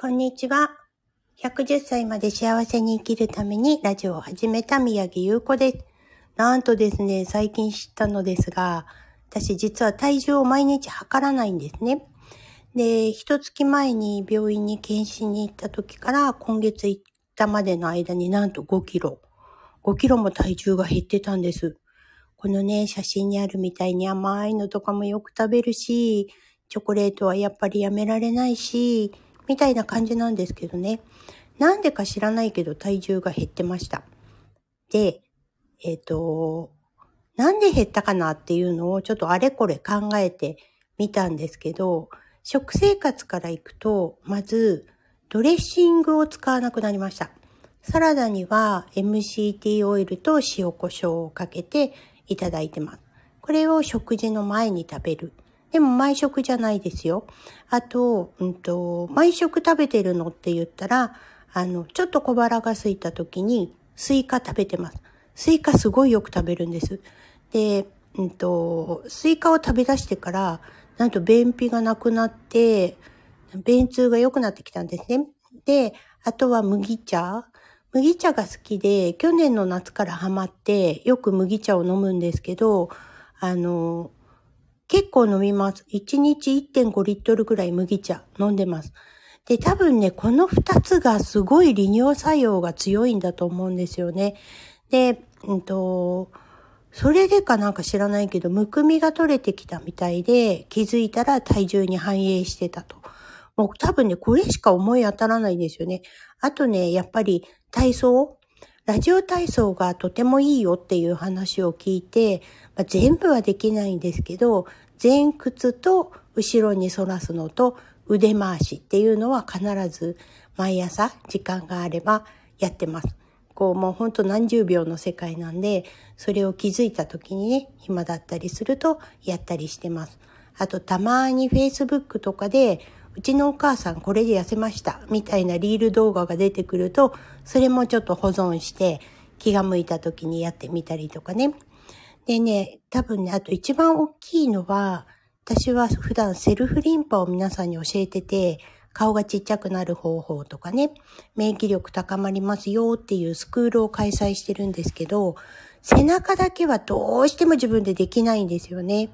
こんにちは。110歳まで幸せに生きるためにラジオを始めた宮城優子です。なんとですね、最近知ったのですが、私実は体重を毎日測らないんですね。で、一月前に病院に検診に行った時から今月行ったまでの間になんと5キロ。5キロも体重が減ってたんです。このね、写真にあるみたいに甘いのとかもよく食べるし、チョコレートはやっぱりやめられないし、みたいな感じなんですけどね。なんでか知らないけど体重が減ってました。で、えっ、ー、と、なんで減ったかなっていうのをちょっとあれこれ考えてみたんですけど、食生活からいくと、まず、ドレッシングを使わなくなりました。サラダには MCT オイルと塩コショウをかけていただいてます。これを食事の前に食べる。でも毎食じゃないですよ。あと、うんと、毎食食べてるのって言ったら、あの、ちょっと小腹が空いた時にスイカ食べてます。スイカすごいよく食べるんです。で、うんと、スイカを食べ出してから、なんと便秘がなくなって、便通が良くなってきたんですね。で、あとは麦茶。麦茶が好きで、去年の夏からハマって、よく麦茶を飲むんですけど、あの、結構飲みます。1日1.5リットルぐらい麦茶飲んでます。で、多分ね、この2つがすごい利尿作用が強いんだと思うんですよね。で、うんと、それでかなんか知らないけど、むくみが取れてきたみたいで、気づいたら体重に反映してたと。もう多分ね、これしか思い当たらないんですよね。あとね、やっぱり体操ラジオ体操がとてもいいよっていう話を聞いて、まあ、全部はできないんですけど、前屈と後ろに反らすのと腕回しっていうのは必ず毎朝時間があればやってます。こうもうほんと何十秒の世界なんで、それを気づいた時にね、暇だったりするとやったりしてます。あとたまに Facebook とかでうちのお母さんこれで痩せましたみたいなリール動画が出てくると、それもちょっと保存して気が向いた時にやってみたりとかね。でね、多分ね、あと一番大きいのは、私は普段セルフリンパを皆さんに教えてて、顔がちっちゃくなる方法とかね、免疫力高まりますよっていうスクールを開催してるんですけど、背中だけはどうしても自分でできないんですよね。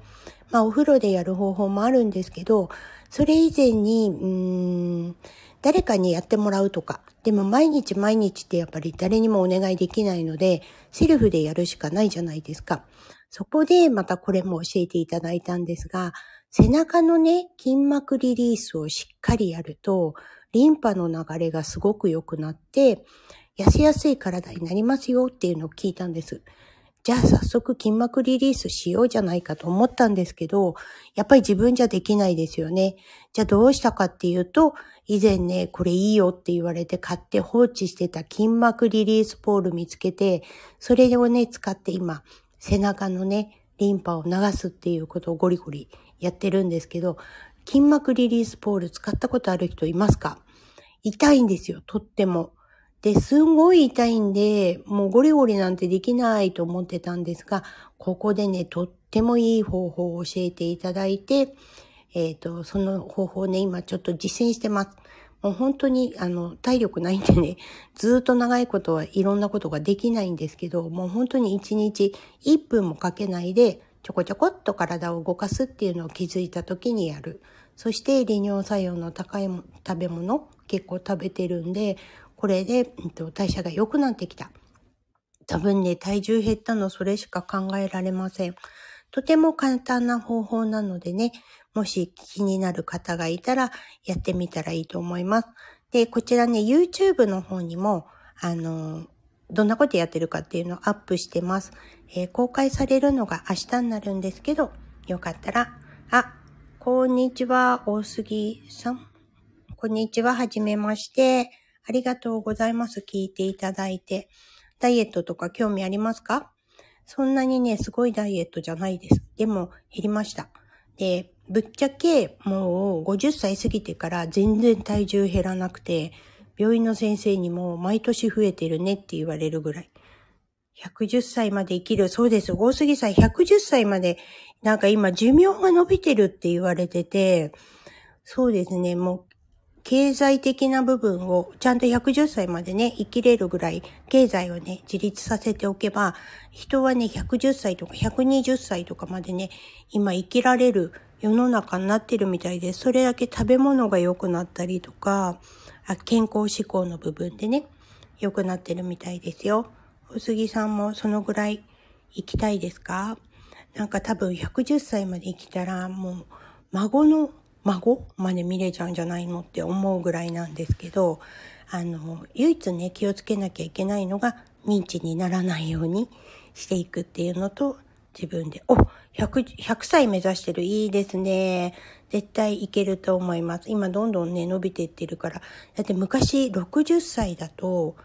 まあお風呂でやる方法もあるんですけど、それ以前に、うーん、誰かにやってもらうとか、でも毎日毎日ってやっぱり誰にもお願いできないので、セルフでやるしかないじゃないですか。そこでまたこれも教えていただいたんですが、背中のね、筋膜リリースをしっかりやると、リンパの流れがすごく良くなって、痩せやすい体になりますよっていうのを聞いたんです。じゃあ早速筋膜リリースしようじゃないかと思ったんですけど、やっぱり自分じゃできないですよね。じゃあどうしたかっていうと、以前ね、これいいよって言われて買って放置してた筋膜リリースポール見つけて、それをね、使って今、背中のね、リンパを流すっていうことをゴリゴリやってるんですけど、筋膜リリースポール使ったことある人いますか？痛いんですよ、とっても。で、すんごい痛いんで、もうゴリゴリなんてできないと思ってたんですが、ここでね、とってもいい方法を教えていただいて、えっ、ー、と、その方法ね、今ちょっと実践してます。もう本当に、あの、体力ないんでね、ずっと長いことはいろんなことができないんですけど、もう本当に1日1分もかけないで、ちょこちょこっと体を動かすっていうのを気づいた時にやる。そして利尿作用の高い食べ物結構食べてるんで、これで、うん、と代謝が良くなってきた。多分ね、体重減ったのそれしか考えられません。とても簡単な方法なのでね、もし気になる方がいたらやってみたらいいと思います。で、こちらね、YouTube の方にも、あの、どんなことやってるかっていうのをアップしてます。えー、公開されるのが明日になるんですけど、よかったら、あ、こんにちは、大杉さん。こんにちは、はじめまして。ありがとうございます。聞いていただいて。ダイエットとか興味ありますか？そんなにね、すごいダイエットじゃないです。でも、減りました。で、ぶっちゃけ、もう50歳過ぎてから全然体重減らなくて、病院の先生にも毎年増えてるねって言われるぐらい。110歳まで生きる。そうです。大杉さん110歳まで、なんか今寿命が伸びてるって言われてて、そうですね。もう経済的な部分をちゃんと110歳までね、生きれるぐらい経済をね、自立させておけば、人はね、110歳とか120歳とかまでね、今生きられる世の中になってるみたいで、それだけ食べ物が良くなったりとか、健康志向の部分でね、良くなってるみたいですよ。お杉さんもそのぐらい生きたいですか？なんか多分110歳まで生きたらもう孫の孫？まで見れちゃうんじゃないのって思うぐらいなんですけど、あの、唯一ね、気をつけなきゃいけないのが認知にならないようにしていくっていうのと、自分で、お 100, 100歳目指してる。いいですね。絶対いけると思います。今どんどんね、伸びていってるから。だって昔60歳だと、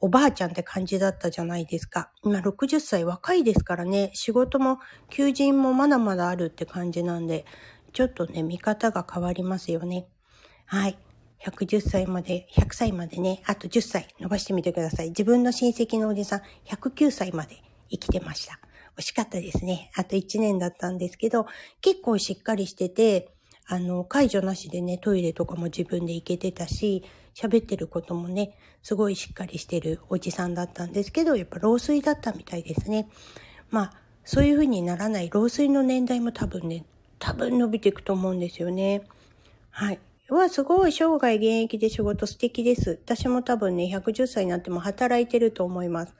おばあちゃんって感じだったじゃないですか。今60歳若いですからね、仕事も求人もまだまだあるって感じなんで、ちょっとね、見方が変わりますよね。はい。110歳まで、100歳までね、あと10歳伸ばしてみてください。自分の親戚のおじさん、109歳まで生きてました。惜しかったですね。あと1年だったんですけど、結構しっかりしてて、あの、解除なしでね、トイレとかも自分で行けてたし、喋ってることもね、すごいしっかりしてるおじさんだったんですけど、やっぱ老衰だったみたいですね。まあ、そういう風にならない老衰の年代も多分ね、多分伸びていくと思うんですよね。はい。わ、すごい、生涯現役で仕事素敵です。私も多分ね、110歳になっても働いてると思います。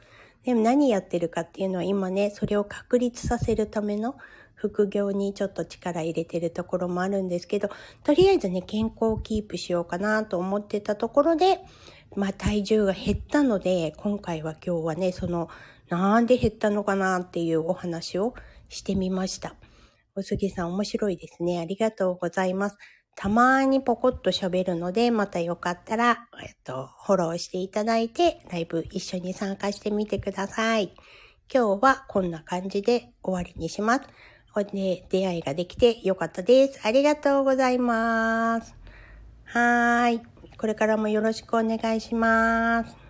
でも何やってるかっていうのは今ね、それを確立させるための副業にちょっと力入れてるところもあるんですけど、とりあえずね、健康をキープしようかなと思ってたところで、まあ体重が減ったので、今回は今日はね、その、なんで減ったのかなっていうお話をしてみました。おすぎさん面白いですね。ありがとうございます。たまにポコッと喋るので、またよかったら、えっと、フォローしていただいて、ライブ一緒に参加してみてください。今日はこんな感じで終わりにします。で出会いができてよかったです。ありがとうございます。はーい。これからもよろしくお願いします。